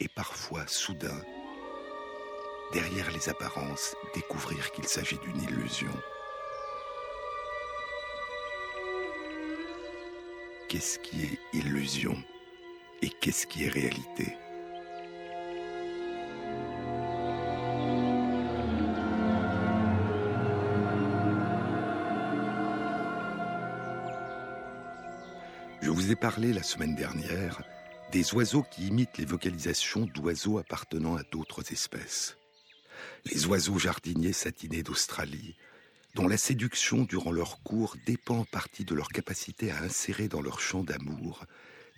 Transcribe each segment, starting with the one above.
et parfois soudain, derrière les apparences, découvrir qu'il s'agit d'une illusion. Qu'est-ce qui est illusion et qu'est-ce qui est réalité? Je vous ai parlé la semaine dernière des oiseaux qui imitent les vocalisations d'oiseaux appartenant à d'autres espèces. Les oiseaux jardiniers satinés d'Australie, dont la séduction durant leur cours dépend en partie de leur capacité à insérer dans leur chant d'amour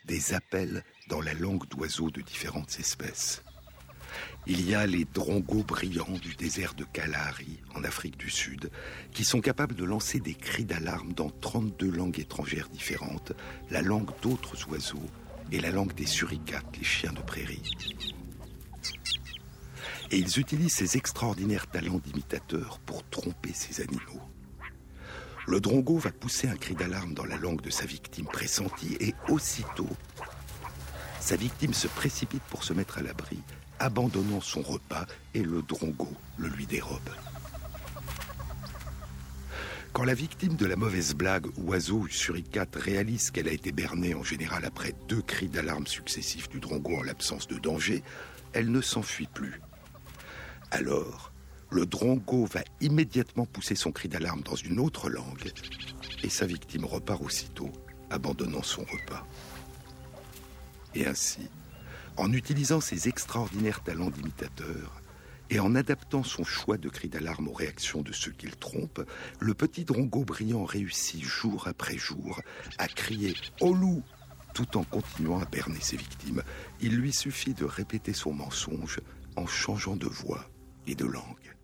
des appels dans la langue d'oiseaux de différentes espèces. Il y a les drongos brillants du désert de Kalahari, en Afrique du Sud, qui sont capables de lancer des cris d'alarme dans 32 langues étrangères différentes, la langue d'autres oiseaux, et la langue des suricates, les chiens de prairie. Et ils utilisent ces extraordinaires talents d'imitateurs pour tromper ces animaux. Le drongo va pousser un cri d'alarme dans la langue de sa victime pressentie et aussitôt, sa victime se précipite pour se mettre à l'abri, abandonnant son repas et le drongo le lui dérobe. Quand la victime de la mauvaise blague, oiseau ou suricate, réalise qu'elle a été bernée en général après deux cris d'alarme successifs du drongo en l'absence de danger, elle ne s'enfuit plus. Alors, le drongo va immédiatement pousser son cri d'alarme dans une autre langue et sa victime repart aussitôt, abandonnant son repas. Et ainsi, en utilisant ses extraordinaires talents d'imitateur, et en adaptant son choix de cri d'alarme aux réactions de ceux qu'il trompe, le petit drongo brillant réussit jour après jour à crier Au loup tout en continuant à berner ses victimes. Il lui suffit de répéter son mensonge en changeant de voix et de langue.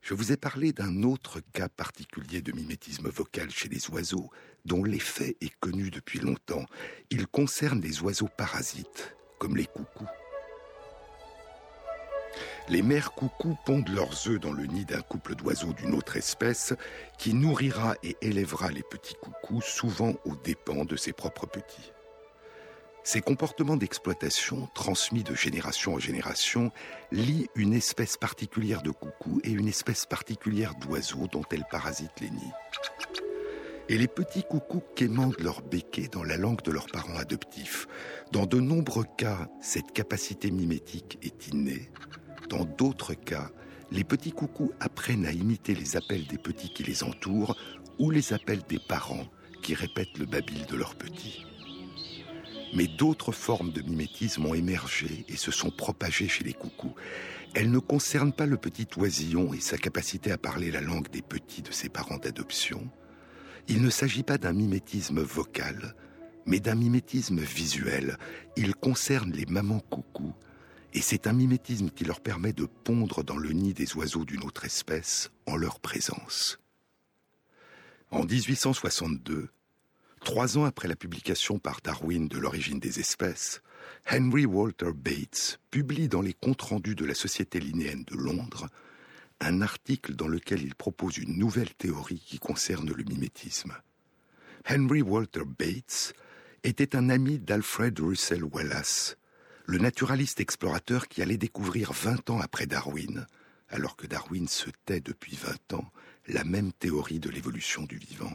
Je vous ai parlé d'un autre cas particulier de mimétisme vocal chez les oiseaux, dont l'effet est connu depuis longtemps. Il concerne les oiseaux parasites, comme les coucous. Les mères coucous pondent leurs œufs dans le nid d'un couple d'oiseaux d'une autre espèce qui nourrira et élèvera les petits coucous souvent aux dépens de ses propres petits. Ces comportements d'exploitation, transmis de génération en génération, lient une espèce particulière de coucous et une espèce particulière d'oiseaux dont elles parasitent les nids. Et les petits coucous quémandent leur béquet dans la langue de leurs parents adoptifs. Dans de nombreux cas, cette capacité mimétique est innée, dans d'autres cas, les petits coucous apprennent à imiter les appels des petits qui les entourent ou les appels des parents qui répètent le babil de leurs petits. Mais d'autres formes de mimétisme ont émergé et se sont propagées chez les coucous. Elles ne concernent pas le petit oisillon et sa capacité à parler la langue des petits de ses parents d'adoption. Il ne s'agit pas d'un mimétisme vocal, mais d'un mimétisme visuel. Il concerne les mamans coucous et c'est un mimétisme qui leur permet de pondre dans le nid des oiseaux d'une autre espèce en leur présence. En 1862, trois ans après la publication par Darwin de l'origine des espèces, Henry Walter Bates publie dans les comptes rendus de la Société linéenne de Londres un article dans lequel il propose une nouvelle théorie qui concerne le mimétisme. Henry Walter Bates était un ami d'Alfred Russel Wallace, le naturaliste explorateur qui allait découvrir 20 ans après Darwin, alors que Darwin se tait depuis 20 ans, la même théorie de l'évolution du vivant.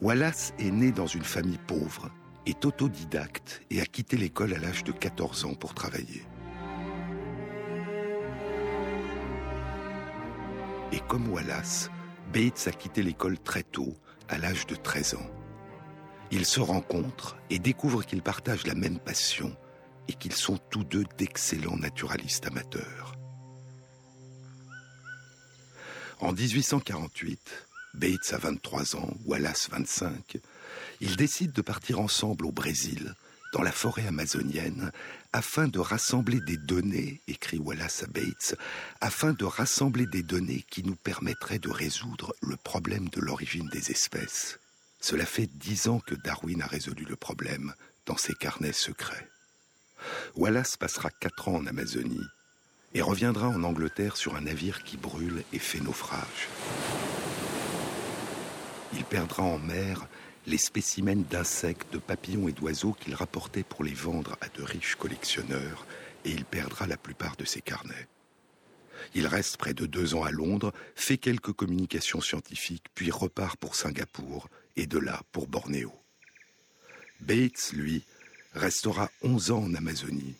Wallace est né dans une famille pauvre, est autodidacte et a quitté l'école à l'âge de 14 ans pour travailler. Et comme Wallace, Bates a quitté l'école très tôt, à l'âge de 13 ans. Ils se rencontrent et découvrent qu'ils partagent la même passion et qu'ils sont tous deux d'excellents naturalistes amateurs. En 1848, Bates a 23 ans, Wallace 25. Ils décident de partir ensemble au Brésil, dans la forêt amazonienne, afin de rassembler des données, écrit Wallace à Bates, afin de rassembler des données qui nous permettraient de résoudre le problème de l'origine des espèces. Cela fait dix ans que Darwin a résolu le problème dans ses carnets secrets. Wallace passera quatre ans en Amazonie et reviendra en Angleterre sur un navire qui brûle et fait naufrage. Il perdra en mer les spécimens d'insectes, de papillons et d'oiseaux qu'il rapportait pour les vendre à de riches collectionneurs, et il perdra la plupart de ses carnets. Il reste près de deux ans à Londres, fait quelques communications scientifiques, puis repart pour Singapour, et de là pour Bornéo. Bates, lui, restera 11 ans en Amazonie.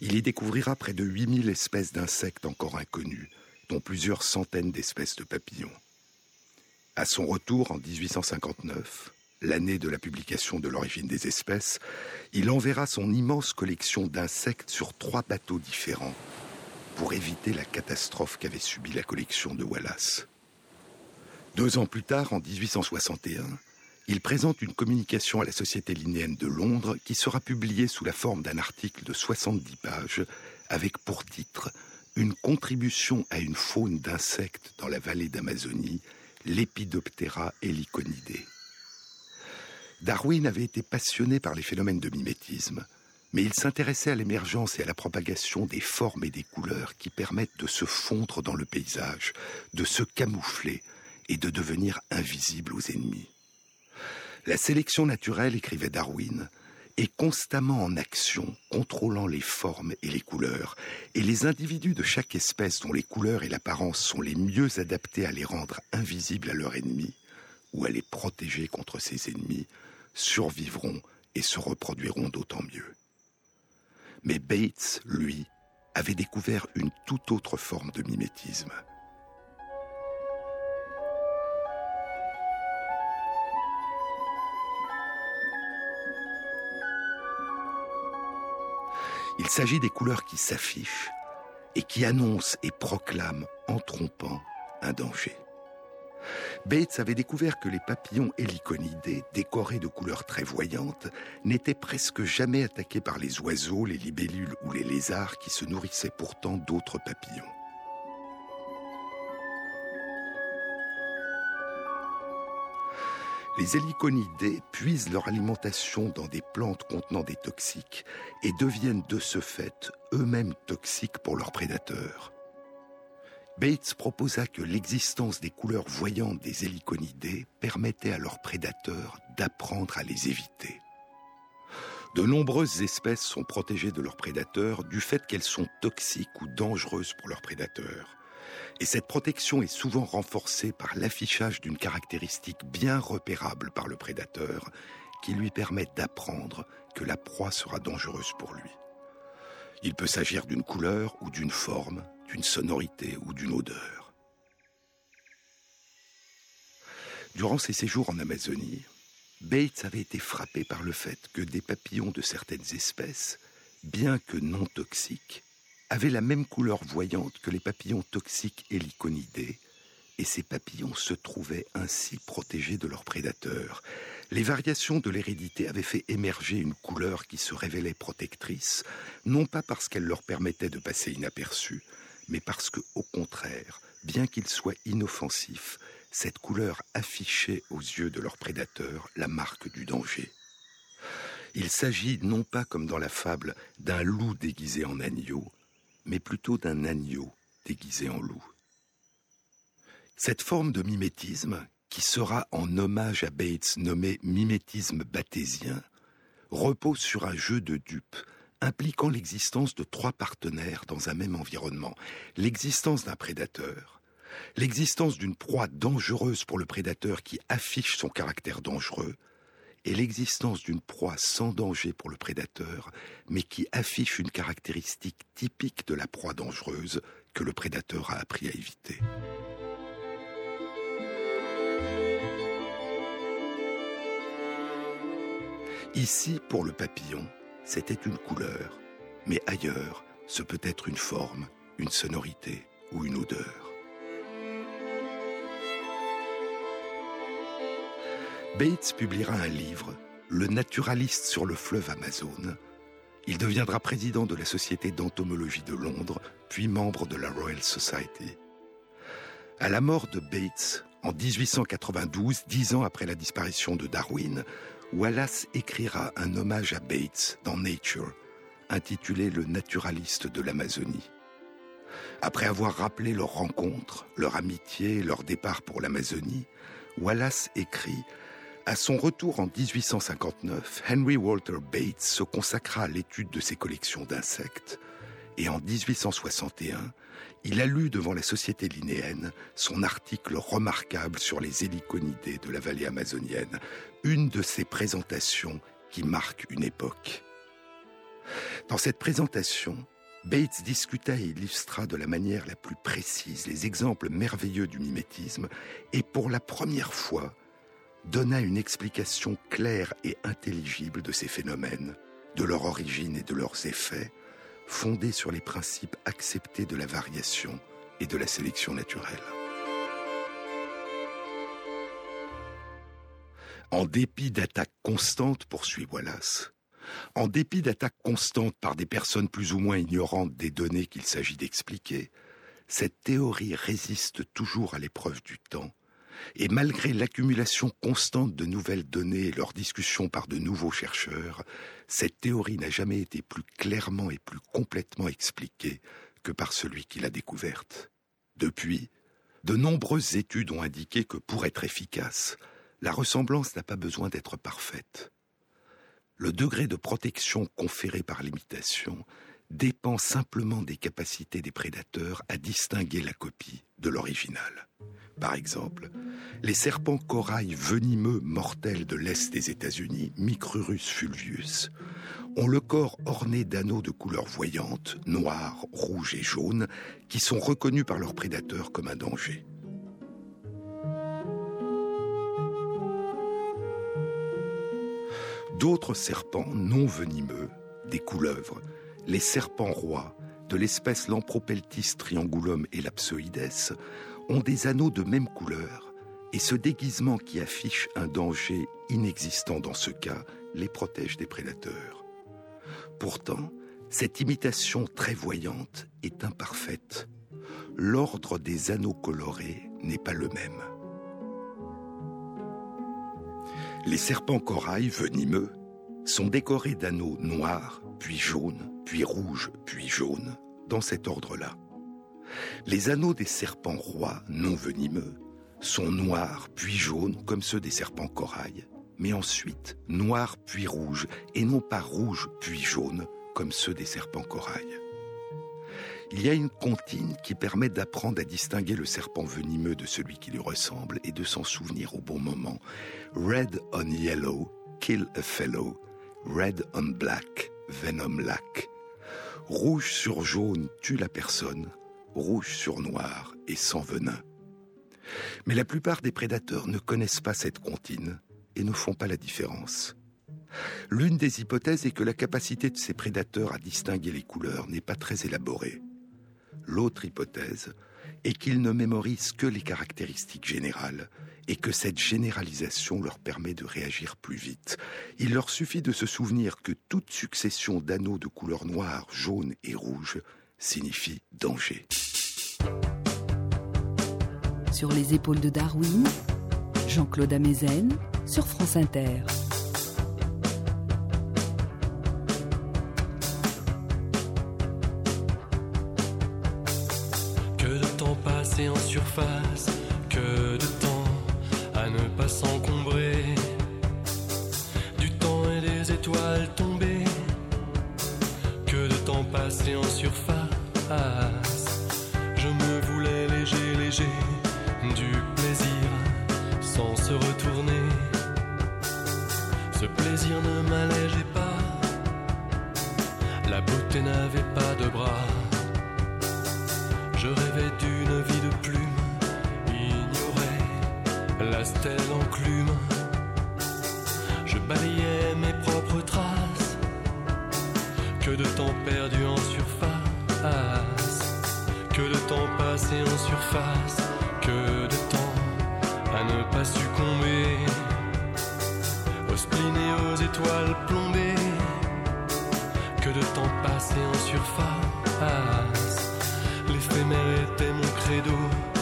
Il y découvrira près de 8000 espèces d'insectes encore inconnues, dont plusieurs centaines d'espèces de papillons. À son retour en 1859, l'année de la publication de l'origine des espèces, il enverra son immense collection d'insectes sur trois bateaux différents pour éviter la catastrophe qu'avait subie la collection de Wallace. Deux ans plus tard, en 1861, il présente une communication à la Société linéenne de Londres qui sera publiée sous la forme d'un article de 70 pages avec pour titre Une contribution à une faune d'insectes dans la vallée d'Amazonie, l'Epidoptera heliconidae. Darwin avait été passionné par les phénomènes de mimétisme, mais il s'intéressait à l'émergence et à la propagation des formes et des couleurs qui permettent de se fondre dans le paysage, de se camoufler, et de devenir invisible aux ennemis. La sélection naturelle, écrivait Darwin, est constamment en action, contrôlant les formes et les couleurs, et les individus de chaque espèce dont les couleurs et l'apparence sont les mieux adaptés à les rendre invisibles à leur ennemi, ou à les protéger contre ses ennemis, survivront et se reproduiront d'autant mieux. Mais Bates, lui, avait découvert une toute autre forme de mimétisme. Il s'agit des couleurs qui s'affichent et qui annoncent et proclament en trompant un danger. Bates avait découvert que les papillons héliconidés, décorés de couleurs très voyantes, n'étaient presque jamais attaqués par les oiseaux, les libellules ou les lézards qui se nourrissaient pourtant d'autres papillons. Les héliconidés puisent leur alimentation dans des plantes contenant des toxiques et deviennent de ce fait eux-mêmes toxiques pour leurs prédateurs. Bates proposa que l'existence des couleurs voyantes des héliconidés permettait à leurs prédateurs d'apprendre à les éviter. De nombreuses espèces sont protégées de leurs prédateurs du fait qu'elles sont toxiques ou dangereuses pour leurs prédateurs. Et cette protection est souvent renforcée par l'affichage d'une caractéristique bien repérable par le prédateur qui lui permet d'apprendre que la proie sera dangereuse pour lui. Il peut s'agir d'une couleur ou d'une forme, d'une sonorité ou d'une odeur. Durant ses séjours en Amazonie, Bates avait été frappé par le fait que des papillons de certaines espèces, bien que non toxiques, avaient la même couleur voyante que les papillons toxiques héliconidés, et ces papillons se trouvaient ainsi protégés de leurs prédateurs. Les variations de l'hérédité avaient fait émerger une couleur qui se révélait protectrice, non pas parce qu'elle leur permettait de passer inaperçue, mais parce que, au contraire, bien qu'il soit inoffensif, cette couleur affichait aux yeux de leurs prédateurs la marque du danger. Il s'agit non pas comme dans la fable d'un loup déguisé en agneau, mais plutôt d'un agneau déguisé en loup. Cette forme de mimétisme, qui sera en hommage à Bates nommé mimétisme bathésien, repose sur un jeu de dupes impliquant l'existence de trois partenaires dans un même environnement, l'existence d'un prédateur, l'existence d'une proie dangereuse pour le prédateur qui affiche son caractère dangereux, et l'existence d'une proie sans danger pour le prédateur, mais qui affiche une caractéristique typique de la proie dangereuse que le prédateur a appris à éviter. Ici, pour le papillon, c'était une couleur, mais ailleurs, ce peut être une forme, une sonorité ou une odeur. Bates publiera un livre, Le naturaliste sur le fleuve Amazon. Il deviendra président de la Société d'entomologie de Londres, puis membre de la Royal Society. À la mort de Bates, en 1892, dix ans après la disparition de Darwin, Wallace écrira un hommage à Bates dans Nature, intitulé Le naturaliste de l'Amazonie. Après avoir rappelé leur rencontre, leur amitié, leur départ pour l'Amazonie, Wallace écrit À son retour en 1859, Henry Walter Bates se consacra à l'étude de ses collections d'insectes et en 1861, il a lu devant la Société linéenne son article remarquable sur les héliconidés de la vallée amazonienne, une de ces présentations qui marquent une époque. Dans cette présentation, Bates discuta et illustra de la manière la plus précise les exemples merveilleux du mimétisme et pour la première fois donna une explication claire et intelligible de ces phénomènes, de leur origine et de leurs effets, fondés sur les principes acceptés de la variation et de la sélection naturelle. En dépit d'attaques constantes, poursuit Wallace, en dépit d'attaques constantes par des personnes plus ou moins ignorantes des données qu'il s'agit d'expliquer, cette théorie résiste toujours à l'épreuve du temps, et malgré l'accumulation constante de nouvelles données et leur discussion par de nouveaux chercheurs, cette théorie n'a jamais été plus clairement et plus complètement expliquée que par celui qui l'a découverte. Depuis, de nombreuses études ont indiqué que pour être efficace, la ressemblance n'a pas besoin d'être parfaite le degré de protection conféré par l'imitation dépend simplement des capacités des prédateurs à distinguer la copie de l'original. Par exemple, les serpents corail venimeux mortels de l'Est des États-Unis, Micrurus fulvius, ont le corps orné d'anneaux de couleur voyante, noir, rouge et jaune, qui sont reconnus par leurs prédateurs comme un danger. D'autres serpents non venimeux, des couleuvres, les serpents rois, de l'espèce Lampropeltis triangulum et lapsoides, ont des anneaux de même couleur, et ce déguisement qui affiche un danger inexistant dans ce cas les protège des prédateurs. Pourtant, cette imitation très voyante est imparfaite. L'ordre des anneaux colorés n'est pas le même. Les serpents corail venimeux sont décorés d'anneaux noirs, puis jaunes, puis rouges, puis jaunes, dans cet ordre-là. Les anneaux des serpents rois non venimeux sont noirs puis jaunes comme ceux des serpents corail, mais ensuite noirs puis rouges, et non pas rouges puis jaunes comme ceux des serpents corail il y a une comptine qui permet d'apprendre à distinguer le serpent venimeux de celui qui lui ressemble et de s'en souvenir au bon moment. Red on yellow, kill a fellow. Red on black, venom lack. Rouge sur jaune tue la personne. Rouge sur noir et sans venin. Mais la plupart des prédateurs ne connaissent pas cette comptine et ne font pas la différence. L'une des hypothèses est que la capacité de ces prédateurs à distinguer les couleurs n'est pas très élaborée. L'autre hypothèse est qu'ils ne mémorisent que les caractéristiques générales et que cette généralisation leur permet de réagir plus vite. Il leur suffit de se souvenir que toute succession d'anneaux de couleur noire, jaune et rouge signifie danger. Sur les épaules de Darwin, Jean-Claude Amezen sur France Inter. En surface, que de temps à ne pas s'encombrer. Du temps et des étoiles tombées, que de temps passé en surface. Je me voulais léger, léger, du plaisir sans se retourner. Ce plaisir ne m'allégeait pas, la beauté n'avait pas de bras. Je rêvais d'une stèle enclume. Je balayais mes propres traces, que de temps perdu en surface, que de temps passé en surface, que de temps à ne pas succomber. spleen et aux étoiles plombées. Que de temps passé en surface. L'éphémère était mon credo.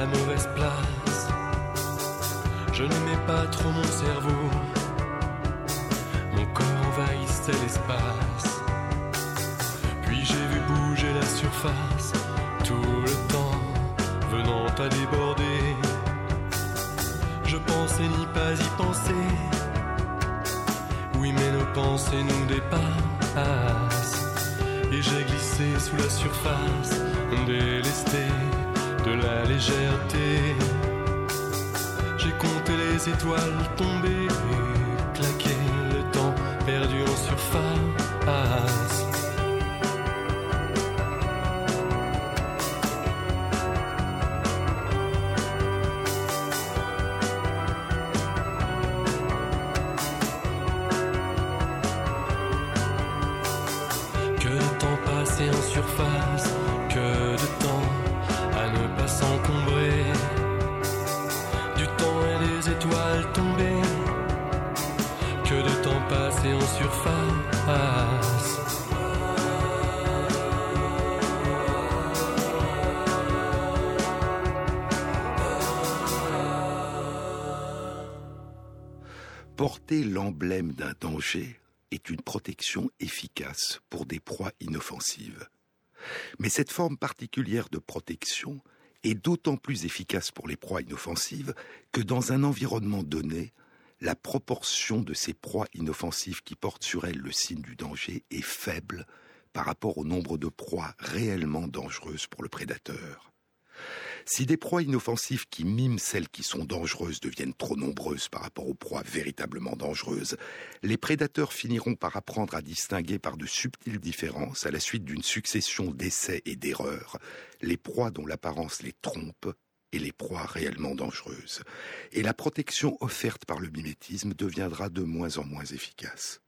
La mauvaise place, je n'aimais pas trop mon cerveau. Mon corps envahissait l'espace. Puis j'ai vu bouger la surface, tout le temps venant à déborder. Je pensais n'y pas y penser. Oui, mais nos pensées nous dépassent. Et j'ai glissé sous la surface, délesté de la légèreté. J'ai compté les étoiles tombées, claqué le temps perdu en surface. Porter l'emblème d'un danger est une protection efficace pour des proies inoffensives. Mais cette forme particulière de protection est d'autant plus efficace pour les proies inoffensives que dans un environnement donné, la proportion de ces proies inoffensives qui portent sur elles le signe du danger est faible par rapport au nombre de proies réellement dangereuses pour le prédateur. Si des proies inoffensives qui miment celles qui sont dangereuses deviennent trop nombreuses par rapport aux proies véritablement dangereuses, les prédateurs finiront par apprendre à distinguer par de subtiles différences, à la suite d'une succession d'essais et d'erreurs, les proies dont l'apparence les trompe et les proies réellement dangereuses. Et la protection offerte par le mimétisme deviendra de moins en moins efficace.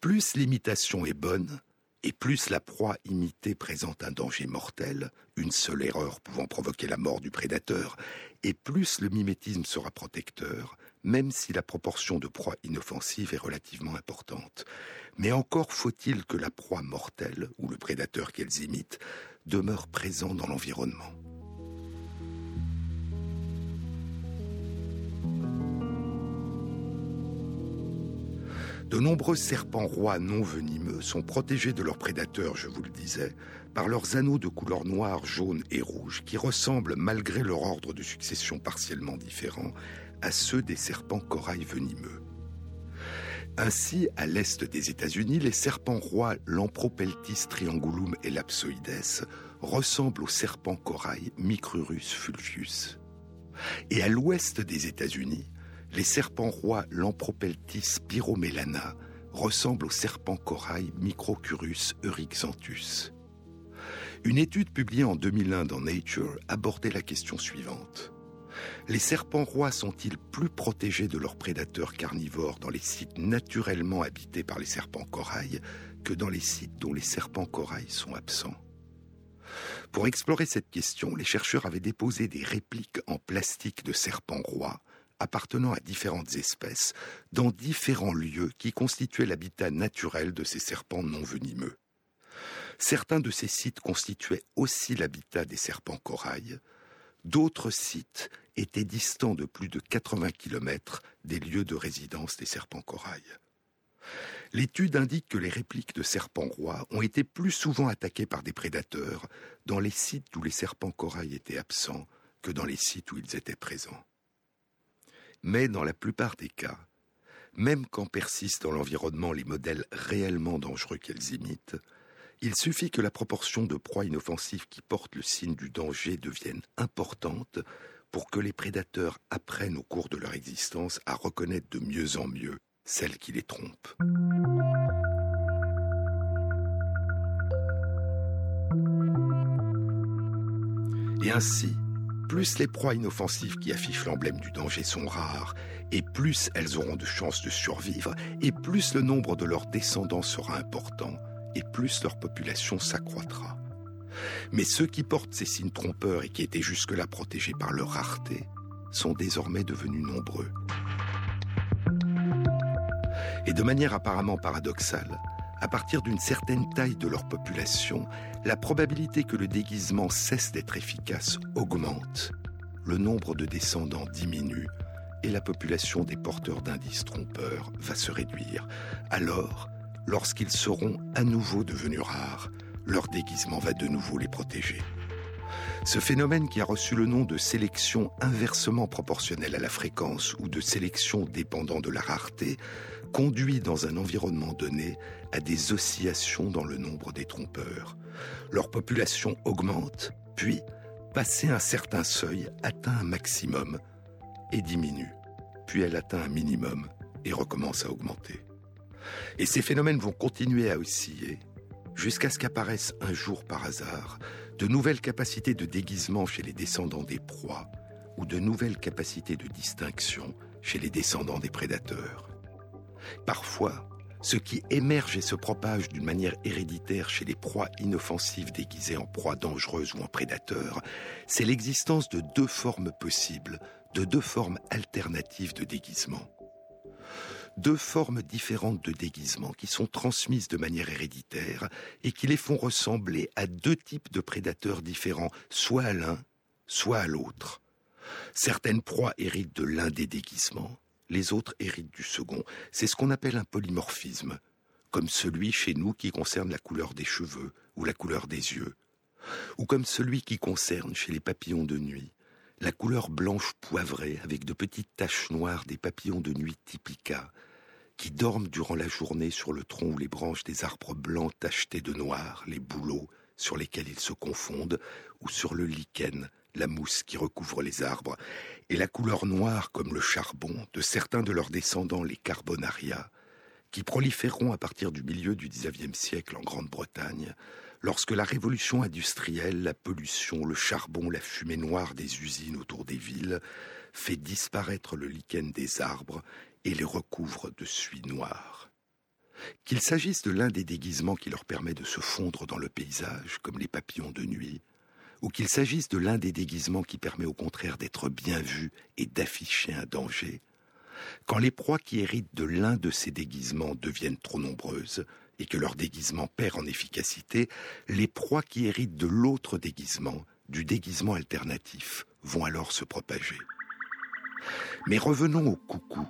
Plus l'imitation est bonne, et plus la proie imitée présente un danger mortel, une seule erreur pouvant provoquer la mort du prédateur, et plus le mimétisme sera protecteur, même si la proportion de proies inoffensives est relativement importante. Mais encore faut-il que la proie mortelle, ou le prédateur qu'elles imitent, demeure présent dans l'environnement. De nombreux serpents rois non venimeux sont protégés de leurs prédateurs, je vous le disais, par leurs anneaux de couleur noire, jaune et rouge qui ressemblent, malgré leur ordre de succession partiellement différent, à ceux des serpents corail venimeux. Ainsi, à l'est des États-Unis, les serpents rois Lampropeltis triangulum et Lapsoides ressemblent aux serpents corail Micrurus fulvius. Et à l'ouest des États-Unis, les serpents rois Lampropeltis pyromelana ressemblent aux serpents corail Microcurus euryxanthus. Une étude publiée en 2001 dans Nature abordait la question suivante. Les serpents rois sont-ils plus protégés de leurs prédateurs carnivores dans les sites naturellement habités par les serpents corail que dans les sites dont les serpents corail sont absents? Pour explorer cette question, les chercheurs avaient déposé des répliques en plastique de serpents rois appartenant à différentes espèces dans différents lieux qui constituaient l'habitat naturel de ces serpents non venimeux. Certains de ces sites constituaient aussi l'habitat des serpents corail, d'autres sites étaient distants de plus de 80 km des lieux de résidence des serpents corail. L'étude indique que les répliques de serpents rois ont été plus souvent attaquées par des prédateurs dans les sites où les serpents corail étaient absents que dans les sites où ils étaient présents. Mais dans la plupart des cas, même quand persistent dans l'environnement les modèles réellement dangereux qu'elles imitent, il suffit que la proportion de proies inoffensives qui portent le signe du danger devienne importante pour que les prédateurs apprennent au cours de leur existence à reconnaître de mieux en mieux celles qui les trompent. Et ainsi, plus les proies inoffensives qui affichent l'emblème du danger sont rares, et plus elles auront de chances de survivre, et plus le nombre de leurs descendants sera important, et plus leur population s'accroîtra. Mais ceux qui portent ces signes trompeurs et qui étaient jusque-là protégés par leur rareté sont désormais devenus nombreux. Et de manière apparemment paradoxale, à partir d'une certaine taille de leur population, la probabilité que le déguisement cesse d'être efficace augmente, le nombre de descendants diminue et la population des porteurs d'indices trompeurs va se réduire. Alors, lorsqu'ils seront à nouveau devenus rares, leur déguisement va de nouveau les protéger. Ce phénomène qui a reçu le nom de sélection inversement proportionnelle à la fréquence ou de sélection dépendant de la rareté conduit dans un environnement donné à des oscillations dans le nombre des trompeurs. Leur population augmente, puis, passé un certain seuil, atteint un maximum et diminue, puis elle atteint un minimum et recommence à augmenter. Et ces phénomènes vont continuer à osciller jusqu'à ce qu'apparaissent un jour par hasard de nouvelles capacités de déguisement chez les descendants des proies ou de nouvelles capacités de distinction chez les descendants des prédateurs. Parfois, ce qui émerge et se propage d'une manière héréditaire chez les proies inoffensives déguisées en proies dangereuses ou en prédateurs, c'est l'existence de deux formes possibles, de deux formes alternatives de déguisement deux formes différentes de déguisement qui sont transmises de manière héréditaire et qui les font ressembler à deux types de prédateurs différents, soit à l'un, soit à l'autre. Certaines proies héritent de l'un des déguisements, les autres héritent du second. C'est ce qu'on appelle un polymorphisme, comme celui chez nous qui concerne la couleur des cheveux ou la couleur des yeux, ou comme celui qui concerne chez les papillons de nuit la couleur blanche poivrée avec de petites taches noires des papillons de nuit typica, qui dorment durant la journée sur le tronc ou les branches des arbres blancs tachetés de noir, les bouleaux sur lesquels ils se confondent, ou sur le lichen, la mousse qui recouvre les arbres, et la couleur noire comme le charbon de certains de leurs descendants, les Carbonaria, qui proliféreront à partir du milieu du XIXe siècle en Grande-Bretagne, lorsque la révolution industrielle, la pollution, le charbon, la fumée noire des usines autour des villes fait disparaître le lichen des arbres et les recouvre de suie noire. Qu'il s'agisse de l'un des déguisements qui leur permet de se fondre dans le paysage, comme les papillons de nuit, ou qu'il s'agisse de l'un des déguisements qui permet au contraire d'être bien vu et d'afficher un danger, quand les proies qui héritent de l'un de ces déguisements deviennent trop nombreuses, et que leur déguisement perd en efficacité, les proies qui héritent de l'autre déguisement, du déguisement alternatif, vont alors se propager. Mais revenons aux coucous,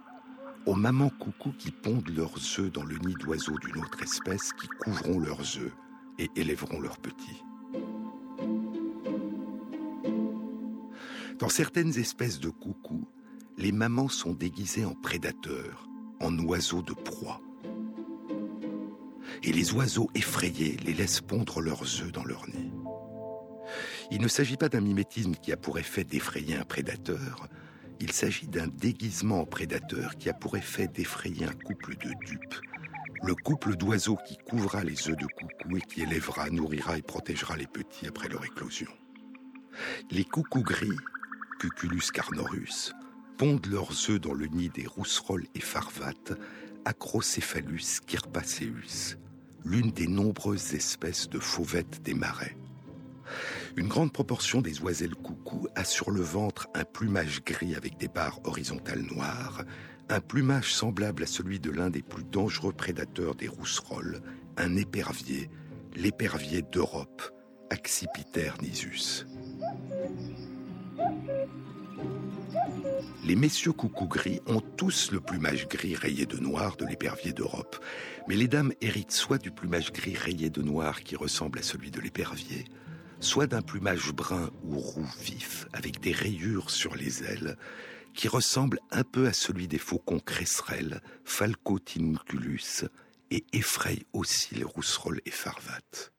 aux mamans coucous qui pondent leurs œufs dans le nid d'oiseaux d'une autre espèce qui couvront leurs œufs et élèveront leurs petits. Dans certaines espèces de coucous, les mamans sont déguisées en prédateurs, en oiseaux de proie et les oiseaux effrayés les laissent pondre leurs œufs dans leur nid. Il ne s'agit pas d'un mimétisme qui a pour effet d'effrayer un prédateur, il s'agit d'un déguisement en prédateur qui a pour effet d'effrayer un couple de dupes, le couple d'oiseaux qui couvrira les œufs de coucou et qui élèvera, nourrira et protégera les petits après leur éclosion. Les coucous gris, Cuculus carnorus, pondent leurs œufs dans le nid des rousserolles et farvates, Acrocéphalus kirpaceus, l'une des nombreuses espèces de fauvettes des marais. Une grande proportion des oiselles coucou a sur le ventre un plumage gris avec des barres horizontales noires, un plumage semblable à celui de l'un des plus dangereux prédateurs des rousserolles, un épervier, l'épervier d'Europe, Accipiter nisus. Les messieurs coucou gris ont tous le plumage gris rayé de noir de l'épervier d'Europe, mais les dames héritent soit du plumage gris rayé de noir qui ressemble à celui de l'épervier, soit d'un plumage brun ou roux vif avec des rayures sur les ailes qui ressemble un peu à celui des faucons cresserelles, Falcotinculus, et effraie aussi les rousserolles et farvates.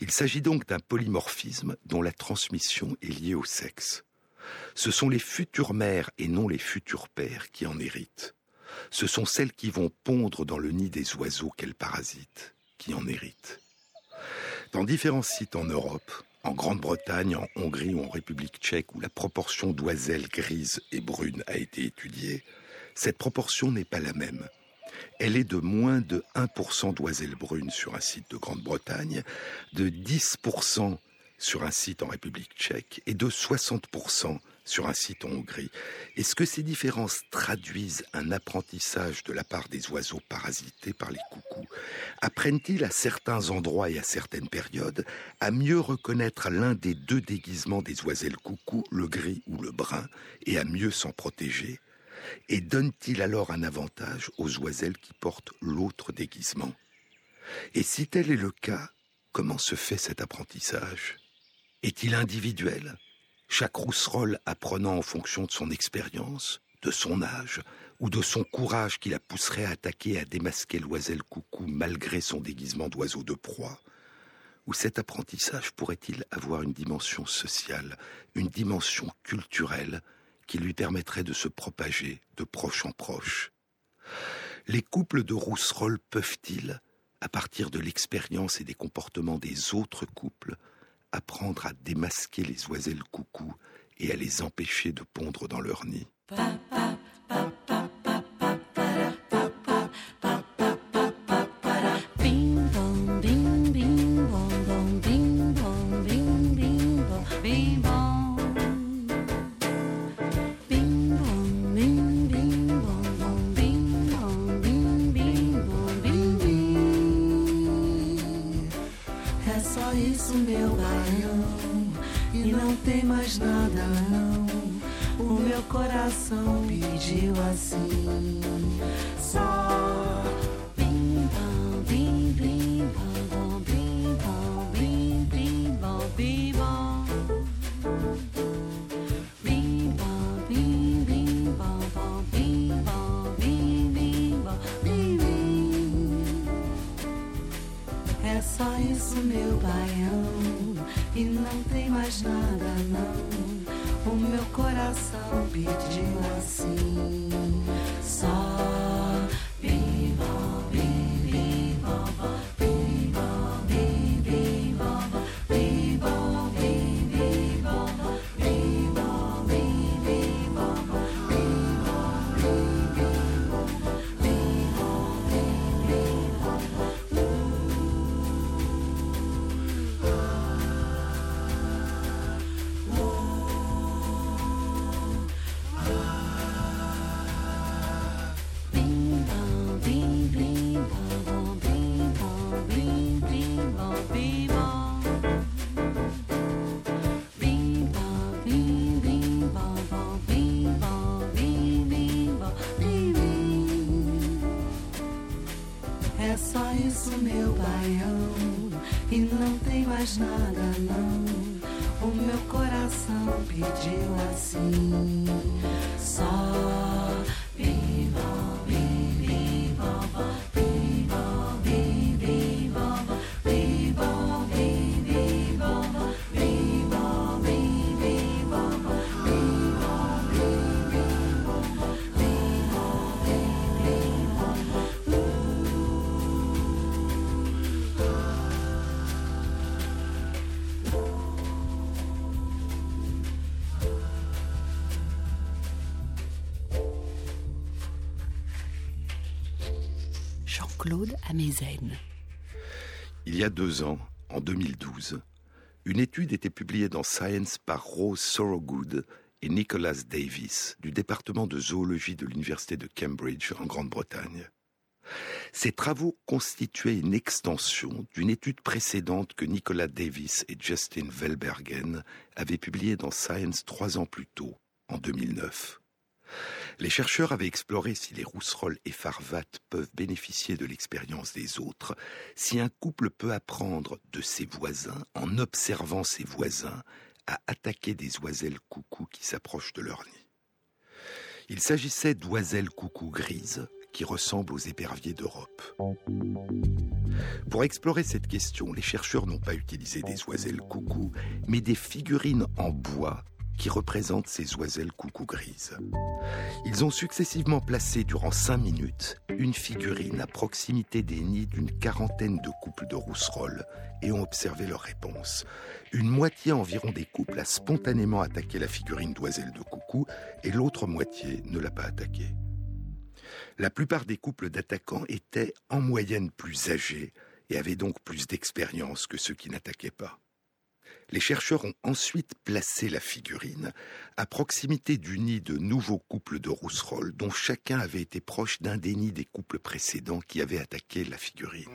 Il s'agit donc d'un polymorphisme dont la transmission est liée au sexe. Ce sont les futures mères et non les futurs pères qui en héritent. Ce sont celles qui vont pondre dans le nid des oiseaux qu'elles parasitent qui en héritent. Dans différents sites en Europe, en Grande-Bretagne, en Hongrie ou en République tchèque, où la proportion d'oiselles grises et brunes a été étudiée, cette proportion n'est pas la même. Elle est de moins de 1% d'oiselles brunes sur un site de Grande-Bretagne, de 10% sur un site en République tchèque et de 60% sur un site en Hongrie. Est-ce que ces différences traduisent un apprentissage de la part des oiseaux parasités par les coucous? Apprennent-ils à certains endroits et à certaines périodes à mieux reconnaître l'un des deux déguisements des oiselles coucous, le gris ou le brun, et à mieux s'en protéger? Et donnent-ils alors un avantage aux oiselles qui portent l'autre déguisement? Et si tel est le cas, comment se fait cet apprentissage? Est-il individuel chaque rousserolle apprenant en fonction de son expérience, de son âge ou de son courage qui la pousserait à attaquer et à démasquer l'oiselle coucou malgré son déguisement d'oiseau de proie? Ou cet apprentissage pourrait-il avoir une dimension sociale, une dimension culturelle qui lui permettrait de se propager de proche en proche? Les couples de rousserolles peuvent-ils, à partir de l'expérience et des comportements des autres couples, apprendre à démasquer les oiselles coucou et à les empêcher de pondre dans leur nid. surgiu assim. Só bim bom, bim bim bom, bom bim bom, bim bim bom, bim bom. Bim bim bom, bom bim bom, bim bim. É só isso meu baião e não tem mais nada não o meu coração pediu assim. Il y a deux ans, en 2012, une étude était publiée dans Science par Rose Sorogood et Nicholas Davis du département de zoologie de l'Université de Cambridge en Grande-Bretagne. Ces travaux constituaient une extension d'une étude précédente que Nicholas Davis et Justin Velbergen avaient publiée dans Science trois ans plus tôt, en 2009. Les chercheurs avaient exploré si les rousserolles et farvates peuvent bénéficier de l'expérience des autres, si un couple peut apprendre de ses voisins, en observant ses voisins, à attaquer des oiselles coucou qui s'approchent de leur nid. Il s'agissait d'oiselles coucou grises qui ressemblent aux éperviers d'Europe. Pour explorer cette question, les chercheurs n'ont pas utilisé des oiselles coucou, mais des figurines en bois qui représentent ces oiselles coucou grises. Ils ont successivement placé durant cinq minutes une figurine à proximité des nids d'une quarantaine de couples de rousserolles et ont observé leurs réponses. Une moitié environ des couples a spontanément attaqué la figurine d'oiselle de coucou et l'autre moitié ne l'a pas attaquée. La plupart des couples d'attaquants étaient en moyenne plus âgés et avaient donc plus d'expérience que ceux qui n'attaquaient pas. Les chercheurs ont ensuite placé la figurine à proximité du nid de nouveaux couples de rousserolles dont chacun avait été proche d'un des nids des couples précédents qui avaient attaqué la figurine.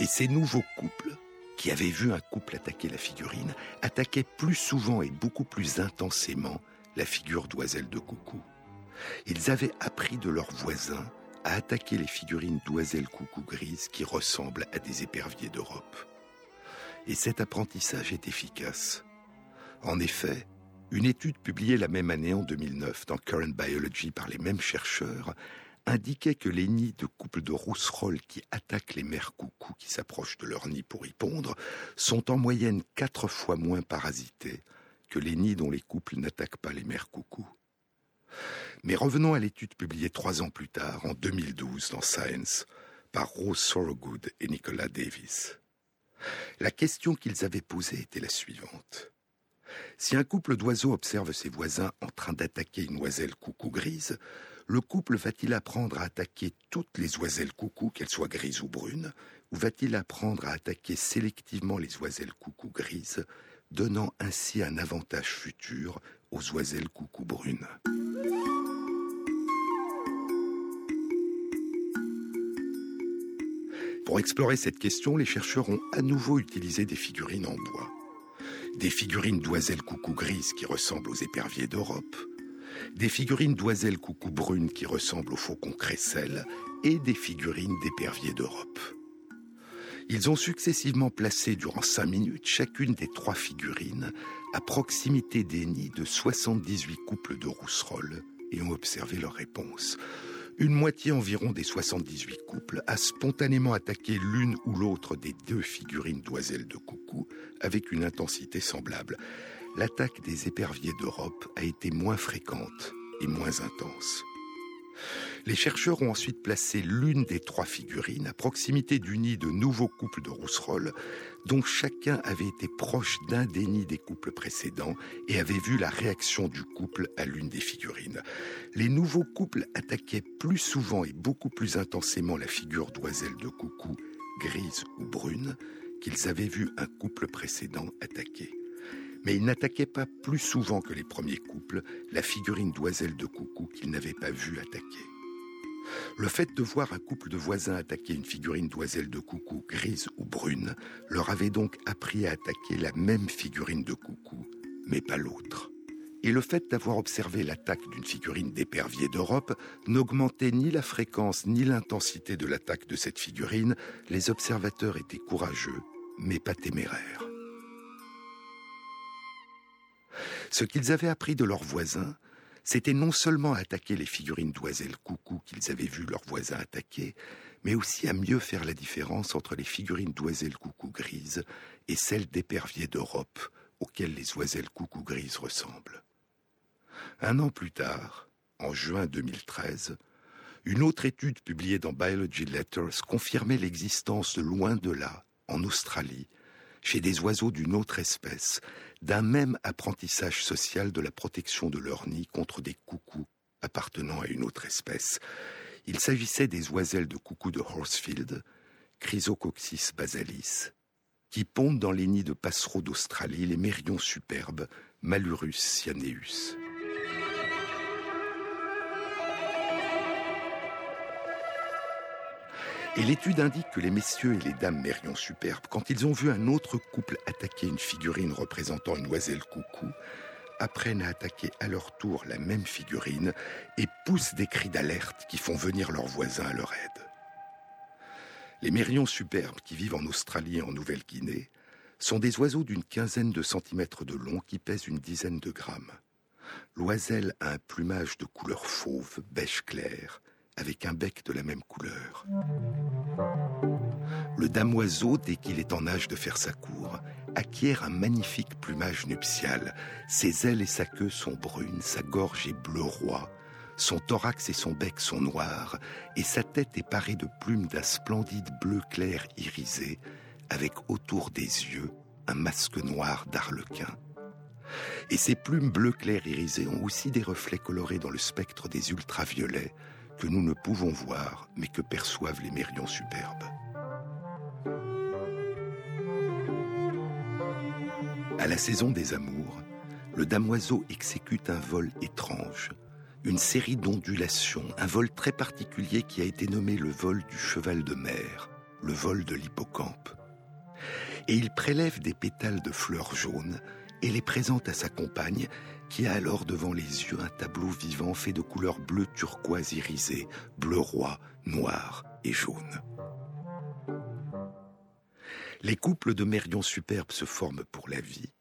Et ces nouveaux couples, qui avaient vu un couple attaquer la figurine, attaquaient plus souvent et beaucoup plus intensément la figure d'oiselle de coucou. Ils avaient appris de leurs voisins à attaquer les figurines d'oiselles coucou grises qui ressemblent à des éperviers d'Europe. Et cet apprentissage est efficace. En effet, une étude publiée la même année en 2009 dans Current Biology par les mêmes chercheurs indiquait que les nids de couples de rousserolles qui attaquent les mères coucou qui s'approchent de leur nid pour y pondre sont en moyenne quatre fois moins parasités que les nids dont les couples n'attaquent pas les mères coucou. Mais revenons à l'étude publiée trois ans plus tard, en 2012, dans Science, par Rose Sorogood et Nicolas Davis. La question qu'ils avaient posée était la suivante. Si un couple d'oiseaux observe ses voisins en train d'attaquer une oiselle coucou grise, le couple va-t-il apprendre à attaquer toutes les oiselles coucou, qu'elles soient grises ou brunes, ou va-t-il apprendre à attaquer sélectivement les oiselles coucou grises, donnant ainsi un avantage futur aux oiselles coucou brunes Pour explorer cette question, les chercheurs ont à nouveau utilisé des figurines en bois. Des figurines d'oiselles coucou grises qui ressemblent aux éperviers d'Europe, des figurines d'oiselles coucou brunes qui ressemblent aux faucons crécelles et des figurines d'éperviers d'Europe. Ils ont successivement placé durant cinq minutes chacune des trois figurines à proximité des nids de 78 couples de rousserolles et ont observé leurs réponses une moitié environ des 78 couples a spontanément attaqué l'une ou l'autre des deux figurines d'oiselles de coucou avec une intensité semblable. L'attaque des éperviers d'Europe a été moins fréquente et moins intense. Les chercheurs ont ensuite placé l'une des trois figurines à proximité du nid de nouveaux couples de rousserolles, dont chacun avait été proche d'un des nids des couples précédents et avait vu la réaction du couple à l'une des figurines. Les nouveaux couples attaquaient plus souvent et beaucoup plus intensément la figure d'oiselle de coucou, grise ou brune, qu'ils avaient vu un couple précédent attaquer mais ils n'attaquaient pas plus souvent que les premiers couples la figurine d'oiselle de coucou qu'ils n'avaient pas vue attaquer. Le fait de voir un couple de voisins attaquer une figurine d'oiselle de coucou grise ou brune leur avait donc appris à attaquer la même figurine de coucou, mais pas l'autre. Et le fait d'avoir observé l'attaque d'une figurine d'épervier d'Europe n'augmentait ni la fréquence ni l'intensité de l'attaque de cette figurine, les observateurs étaient courageux, mais pas téméraires. Ce qu'ils avaient appris de leurs voisins, c'était non seulement attaquer les figurines d'oiselles coucou qu'ils avaient vu leurs voisins attaquer, mais aussi à mieux faire la différence entre les figurines d'oiselles coucou grises et celles d'éperviers d'Europe auxquelles les oiselles coucou grises ressemblent. Un an plus tard, en juin 2013, une autre étude publiée dans Biology Letters confirmait l'existence loin de là, en Australie, chez des oiseaux d'une autre espèce, d'un même apprentissage social de la protection de leur nid contre des coucous appartenant à une autre espèce. Il s'agissait des oiselles de coucou de Horsfield, Chrysococcus basalis, qui pondent dans les nids de passereaux d'Australie les mérions superbes, Malurus cyaneus. Et l'étude indique que les messieurs et les dames mérions superbes, quand ils ont vu un autre couple attaquer une figurine représentant une oiselle coucou, apprennent à attaquer à leur tour la même figurine et poussent des cris d'alerte qui font venir leurs voisins à leur aide. Les mérions superbes qui vivent en Australie et en Nouvelle-Guinée sont des oiseaux d'une quinzaine de centimètres de long qui pèsent une dizaine de grammes. L'oiselle a un plumage de couleur fauve, beige clair, avec un bec de la même couleur. Le damoiseau, dès qu'il est en âge de faire sa cour, acquiert un magnifique plumage nuptial. Ses ailes et sa queue sont brunes, sa gorge est bleu roi, son thorax et son bec sont noirs, et sa tête est parée de plumes d'un splendide bleu clair irisé, avec autour des yeux un masque noir d'arlequin. Et ces plumes bleu clair irisées ont aussi des reflets colorés dans le spectre des ultraviolets, que nous ne pouvons voir, mais que perçoivent les mérions superbes. À la saison des amours, le damoiseau exécute un vol étrange, une série d'ondulations, un vol très particulier qui a été nommé le vol du cheval de mer, le vol de l'hippocampe. Et il prélève des pétales de fleurs jaunes et les présente à sa compagne, qui a alors devant les yeux un tableau vivant fait de couleurs bleu turquoise irisées, bleu roi, noir et jaune. Les couples de mérions superbes se forment pour la vie,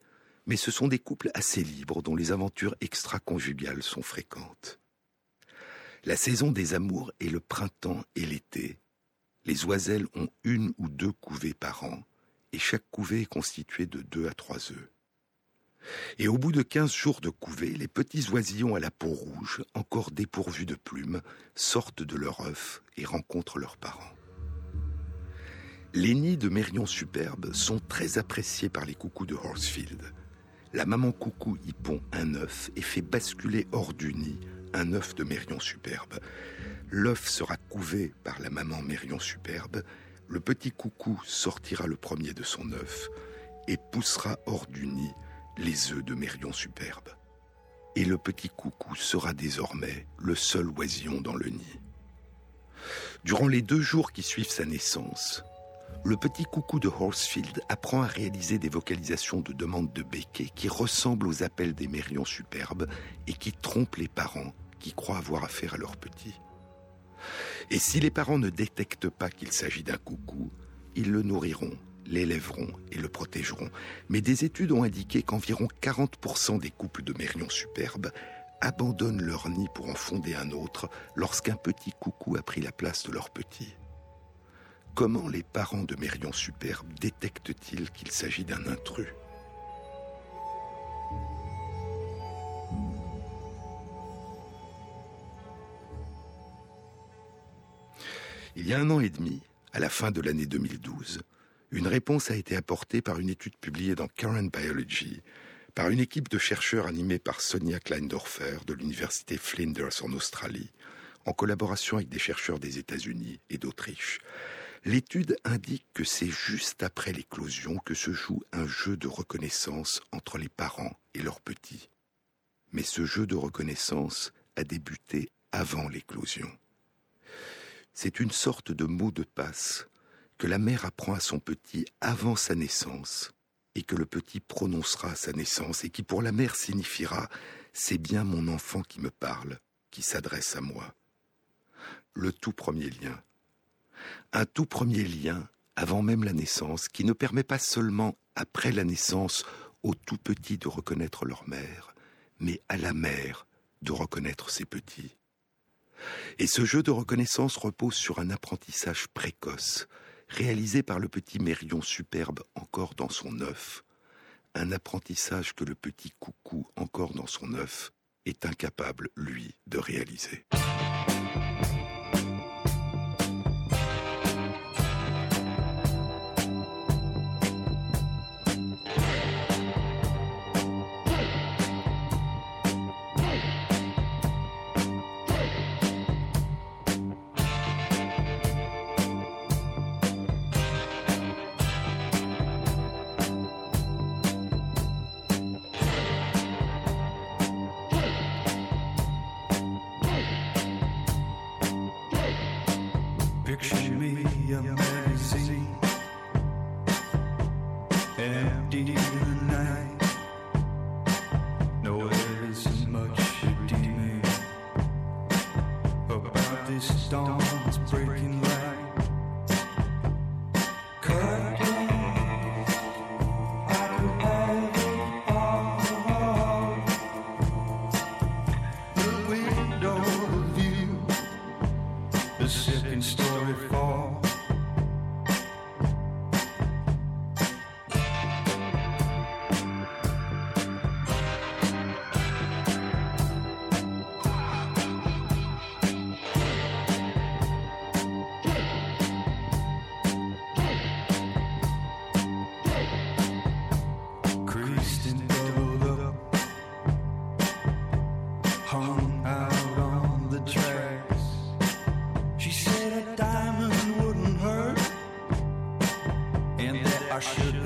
mais ce sont des couples assez libres dont les aventures extra-conjugales sont fréquentes. La saison des amours est le printemps et l'été. Les oiselles ont une ou deux couvées par an, et chaque couvée est constituée de deux à trois œufs. Et au bout de quinze jours de couvée, les petits oisillons à la peau rouge, encore dépourvus de plumes, sortent de leur œuf et rencontrent leurs parents. Les nids de mérions superbes sont très appréciés par les coucous de Horsfield. La maman coucou y pond un œuf et fait basculer hors du nid un œuf de mérion superbe. L'œuf sera couvé par la maman mérion superbe. Le petit coucou sortira le premier de son œuf et poussera hors du nid les œufs de mérion superbe. Et le petit coucou sera désormais le seul oisillon dans le nid. Durant les deux jours qui suivent sa naissance, le petit coucou de Horsfield apprend à réaliser des vocalisations de demande de béquet qui ressemblent aux appels des mérions superbes et qui trompent les parents qui croient avoir affaire à leur petit. Et si les parents ne détectent pas qu'il s'agit d'un coucou, ils le nourriront, l'élèveront et le protégeront. Mais des études ont indiqué qu'environ 40% des couples de mérions superbes abandonnent leur nid pour en fonder un autre lorsqu'un petit coucou a pris la place de leur petit. Comment les parents de Mérion Superbe détectent-ils qu'il s'agit d'un intrus? Il y a un an et demi, à la fin de l'année 2012, une réponse a été apportée par une étude publiée dans Current Biology par une équipe de chercheurs animée par Sonia Kleindorfer de l'université Flinders en Australie, en collaboration avec des chercheurs des États-Unis et d'Autriche. L'étude indique que c'est juste après l'éclosion que se joue un jeu de reconnaissance entre les parents et leurs petits. Mais ce jeu de reconnaissance a débuté avant l'éclosion. C'est une sorte de mot de passe que la mère apprend à son petit avant sa naissance et que le petit prononcera sa naissance et qui pour la mère signifiera c'est bien mon enfant qui me parle, qui s'adresse à moi. Le tout premier lien un tout premier lien avant même la naissance qui ne permet pas seulement après la naissance aux tout petits de reconnaître leur mère, mais à la mère de reconnaître ses petits. Et ce jeu de reconnaissance repose sur un apprentissage précoce, réalisé par le petit Mérion superbe encore dans son œuf, un apprentissage que le petit coucou encore dans son œuf est incapable, lui, de réaliser. I should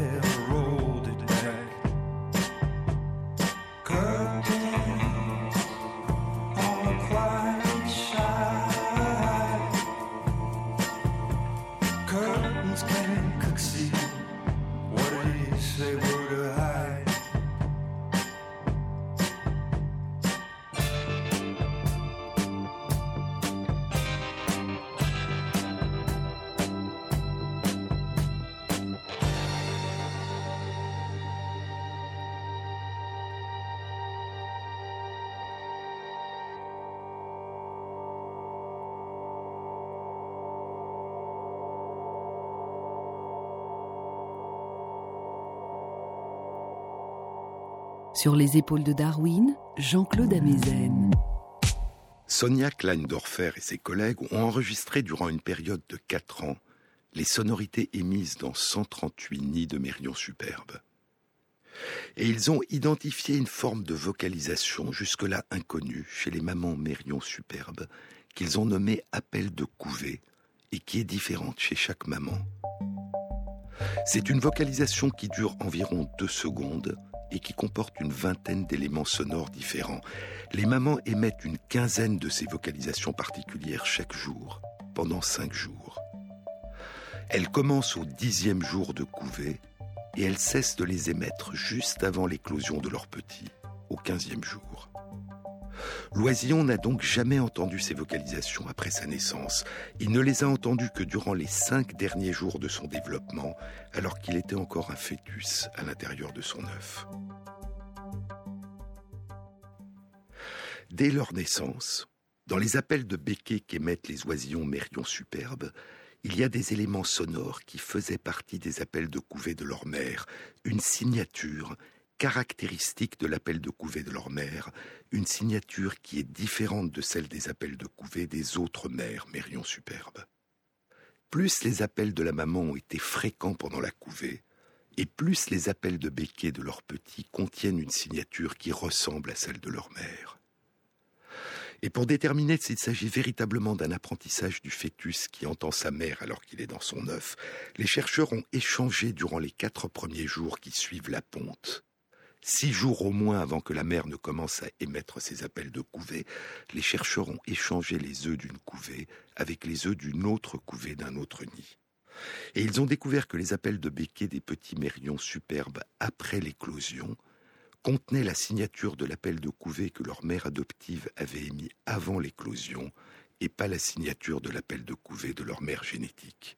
Sur les épaules de Darwin, Jean-Claude Amezen. Sonia Kleindorfer et ses collègues ont enregistré durant une période de 4 ans les sonorités émises dans 138 nids de mérions superbes. Et ils ont identifié une forme de vocalisation jusque-là inconnue chez les mamans mérions superbes qu'ils ont nommée appel de couvée et qui est différente chez chaque maman. C'est une vocalisation qui dure environ deux secondes et qui comporte une vingtaine d'éléments sonores différents. Les mamans émettent une quinzaine de ces vocalisations particulières chaque jour, pendant cinq jours. Elles commencent au dixième jour de couvée et elles cessent de les émettre juste avant l'éclosion de leurs petits, au quinzième jour. Loisillon n'a donc jamais entendu ces vocalisations après sa naissance. Il ne les a entendues que durant les cinq derniers jours de son développement, alors qu'il était encore un fœtus à l'intérieur de son œuf. Dès leur naissance, dans les appels de béquet qu'émettent les oisillons mérions superbes, il y a des éléments sonores qui faisaient partie des appels de couvée de leur mère, une signature caractéristique de l'appel de couvée de leur mère, une signature qui est différente de celle des appels de couvée des autres mères mérions superbes. Plus les appels de la maman ont été fréquents pendant la couvée, et plus les appels de béquet de leurs petits contiennent une signature qui ressemble à celle de leur mère. Et pour déterminer s'il s'agit véritablement d'un apprentissage du fœtus qui entend sa mère alors qu'il est dans son œuf, les chercheurs ont échangé durant les quatre premiers jours qui suivent la ponte. Six jours au moins avant que la mère ne commence à émettre ses appels de couvée, les chercheurs ont échangé les œufs d'une couvée avec les œufs d'une autre couvée d'un autre nid. Et ils ont découvert que les appels de béquet des petits mérions superbes après l'éclosion contenait la signature de l'appel de couvée que leur mère adoptive avait émis avant l'éclosion et pas la signature de l'appel de couvée de leur mère génétique.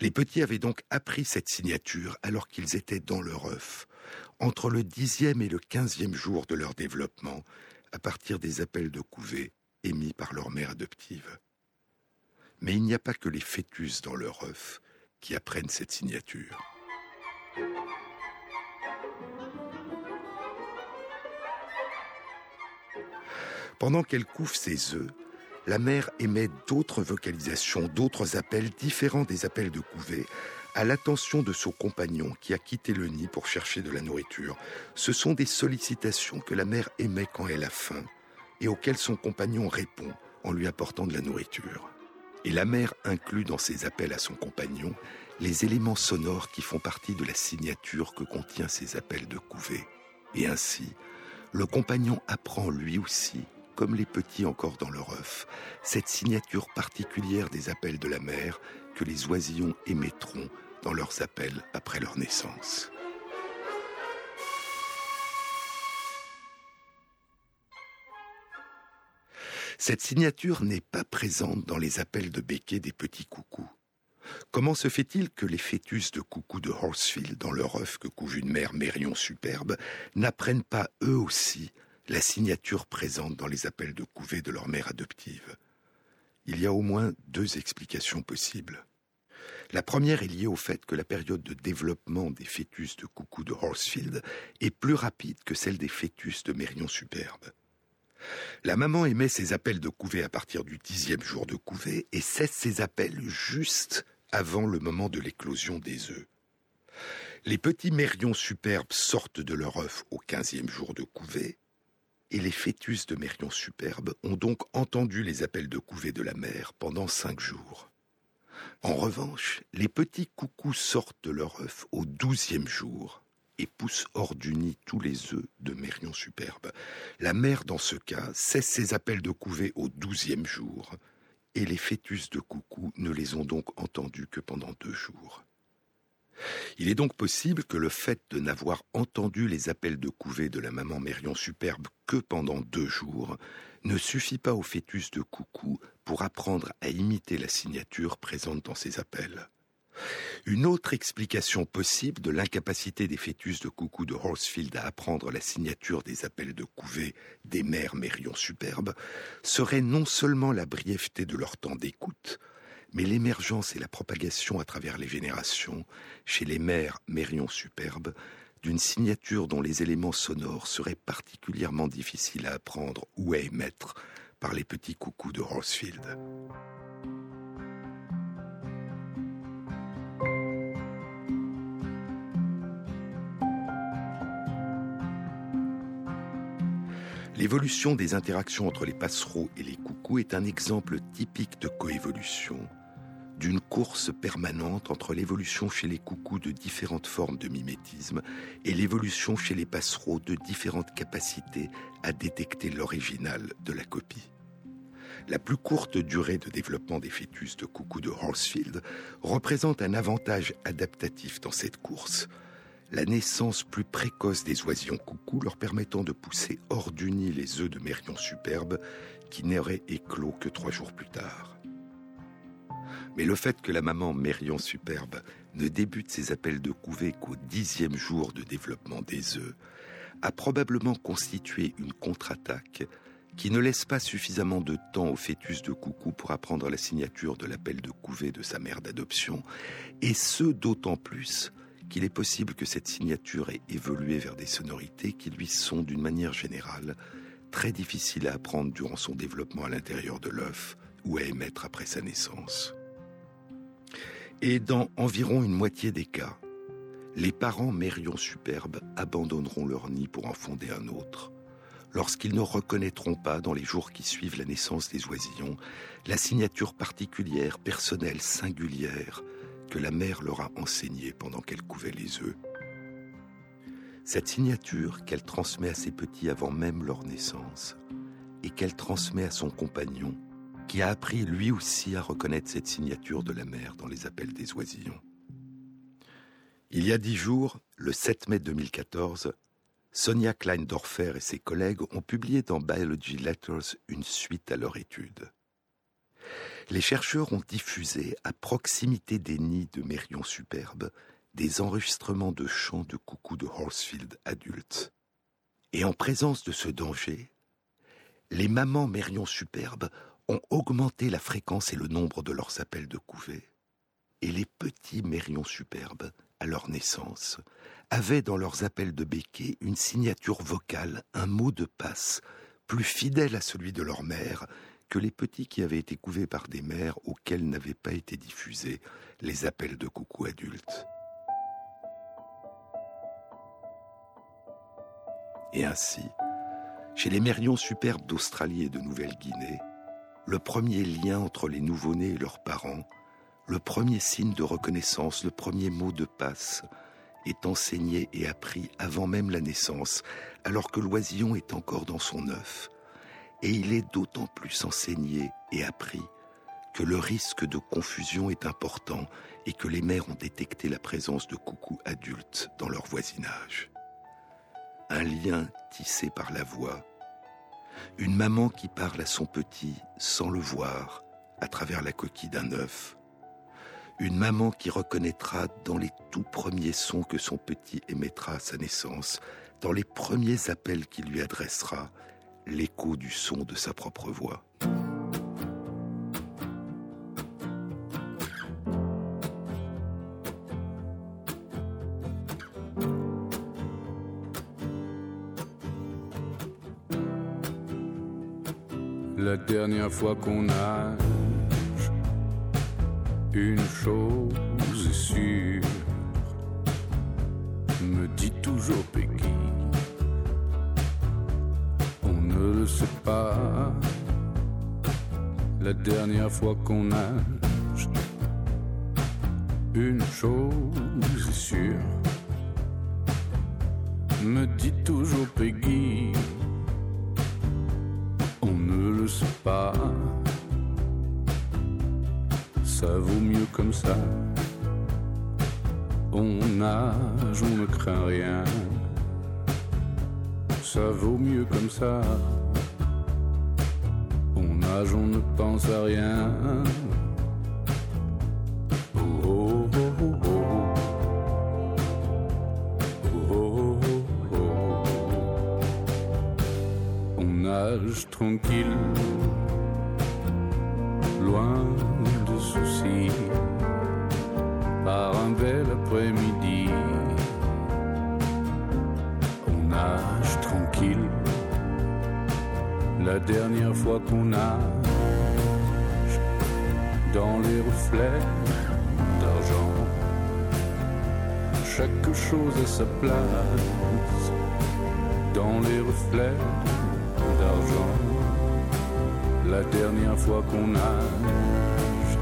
Les petits avaient donc appris cette signature alors qu'ils étaient dans leur œuf, entre le dixième et le quinzième jour de leur développement, à partir des appels de couvée émis par leur mère adoptive. Mais il n'y a pas que les fœtus dans leur œuf qui apprennent cette signature. Pendant qu'elle couve ses œufs, la mère émet d'autres vocalisations, d'autres appels différents des appels de couvée, à l'attention de son compagnon qui a quitté le nid pour chercher de la nourriture. Ce sont des sollicitations que la mère émet quand elle a faim et auxquelles son compagnon répond en lui apportant de la nourriture. Et la mère inclut dans ses appels à son compagnon les éléments sonores qui font partie de la signature que contient ces appels de couvée. Et ainsi, le compagnon apprend lui aussi comme les petits encore dans leur œuf, cette signature particulière des appels de la mère que les oisillons émettront dans leurs appels après leur naissance. Cette signature n'est pas présente dans les appels de béquet des petits coucous. Comment se fait-il que les fœtus de coucou de Horsfield, dans leur œuf que couve une mère mérion superbe, n'apprennent pas eux aussi la signature présente dans les appels de couvée de leur mère adoptive? Il y a au moins deux explications possibles. La première est liée au fait que la période de développement des fœtus de coucou de Horsfield est plus rapide que celle des fœtus de Mérion superbe. La maman émet ses appels de couvée à partir du dixième jour de couvée et cesse ses appels juste avant le moment de l'éclosion des œufs. Les petits mérions superbes sortent de leur œuf au quinzième jour de couvée et les fœtus de Mérion superbe ont donc entendu les appels de couvée de la mère pendant cinq jours. En revanche, les petits coucous sortent de leur œuf au douzième jour et poussent hors du nid tous les œufs de Mérion superbe. La mère, dans ce cas, cesse ses appels de couvée au douzième jour, et les fœtus de coucou ne les ont donc entendus que pendant deux jours. Il est donc possible que le fait de n'avoir entendu les appels de couvée de la maman Mérion superbe que pendant deux jours ne suffit pas au fœtus de coucou pour apprendre à imiter la signature présente dans ces appels. Une autre explication possible de l'incapacité des fœtus de coucou de Horsfield à apprendre la signature des appels de couvée des mères Mérion superbes serait non seulement la brièveté de leur temps d'écoute, mais l'émergence et la propagation à travers les générations, chez les mères mérions superbes, d'une signature dont les éléments sonores seraient particulièrement difficiles à apprendre ou à émettre par les petits coucous de Horsfield. L'évolution des interactions entre les passereaux et les coucous est un exemple typique de coévolution, d'une course permanente entre l'évolution chez les coucous de différentes formes de mimétisme et l'évolution chez les passereaux de différentes capacités à détecter l'original de la copie. La plus courte durée de développement des fœtus de coucou de Horsfield représente un avantage adaptatif dans cette course, la naissance plus précoce des oisillons coucou leur permettant de pousser hors du nid les œufs de Mérion superbe qui n'auraient éclos que trois jours plus tard. Mais le fait que la maman Mérion superbe ne débute ses appels de couvée qu'au dixième jour de développement des œufs a probablement constitué une contre-attaque qui ne laisse pas suffisamment de temps au fœtus de coucou pour apprendre la signature de l'appel de couvée de sa mère d'adoption, et ce d'autant plus qu'il est possible que cette signature ait évolué vers des sonorités qui lui sont, d'une manière générale, très difficiles à apprendre durant son développement à l'intérieur de l'œuf ou à émettre après sa naissance. Et dans environ une moitié des cas, les parents mérions superbes abandonneront leur nid pour en fonder un autre, lorsqu'ils ne reconnaîtront pas, dans les jours qui suivent la naissance des oisillons, la signature particulière, personnelle, singulière, que la mère leur a enseigné pendant qu'elle couvait les œufs. Cette signature qu'elle transmet à ses petits avant même leur naissance et qu'elle transmet à son compagnon, qui a appris lui aussi à reconnaître cette signature de la mère dans les appels des oisillons. Il y a dix jours, le 7 mai 2014, Sonia Kleindorfer et ses collègues ont publié dans Biology Letters une suite à leur étude les chercheurs ont diffusé, à proximité des nids de mérions superbes, des enregistrements de chants de coucou de Horsfield adultes. Et en présence de ce danger, les mamans mérions superbes ont augmenté la fréquence et le nombre de leurs appels de couvée. Et les petits mérions superbes, à leur naissance, avaient dans leurs appels de béquet une signature vocale, un mot de passe, plus fidèle à celui de leur mère que les petits qui avaient été couvés par des mères auxquelles n'avaient pas été diffusés les appels de coucou adultes. Et ainsi, chez les mérions superbes d'Australie et de Nouvelle-Guinée, le premier lien entre les nouveau-nés et leurs parents, le premier signe de reconnaissance, le premier mot de passe, est enseigné et appris avant même la naissance, alors que l'oisillon est encore dans son œuf, et il est d'autant plus enseigné et appris que le risque de confusion est important et que les mères ont détecté la présence de coucous adultes dans leur voisinage. Un lien tissé par la voix, une maman qui parle à son petit sans le voir à travers la coquille d'un œuf, une maman qui reconnaîtra dans les tout premiers sons que son petit émettra à sa naissance, dans les premiers appels qu'il lui adressera, l'écho du son de sa propre voix. Dernière fois qu'on nage, une chose est sûre, me dit toujours Peggy ne le sais pas. La dernière fois qu'on nage, une chose est sûre, me dit toujours Peggy, on pas. Ça vaut mieux comme ça. On nage, on ne craint rien ça vaut mieux comme ça. On nage, on ne pense à rien. On nage tranquille, chose à sa place dans les reflets d'argent. La dernière fois qu'on nage,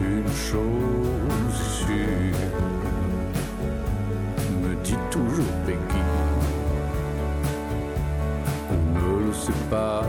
une chose sûre me dit toujours Peggy. On ne le sait pas.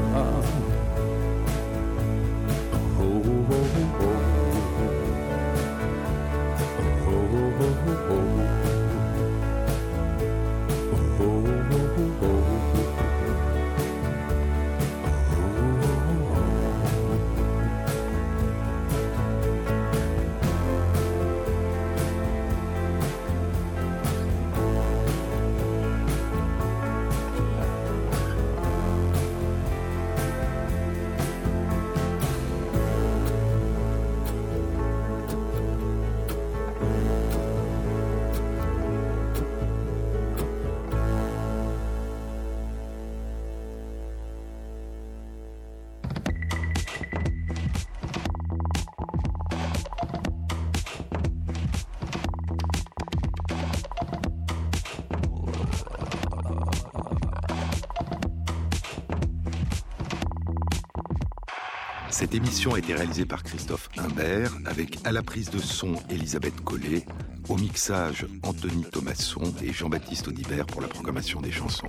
Cette émission a été réalisée par Christophe Imbert, avec à la prise de son Elisabeth Collet, au mixage Anthony Thomasson et Jean-Baptiste Audibert pour la programmation des chansons.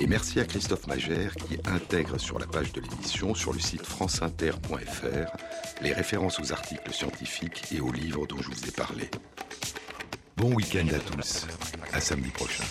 Et merci à Christophe Magère qui intègre sur la page de l'émission, sur le site franceinter.fr, les références aux articles scientifiques et aux livres dont je vous ai parlé. Bon week-end à tous, à samedi prochain.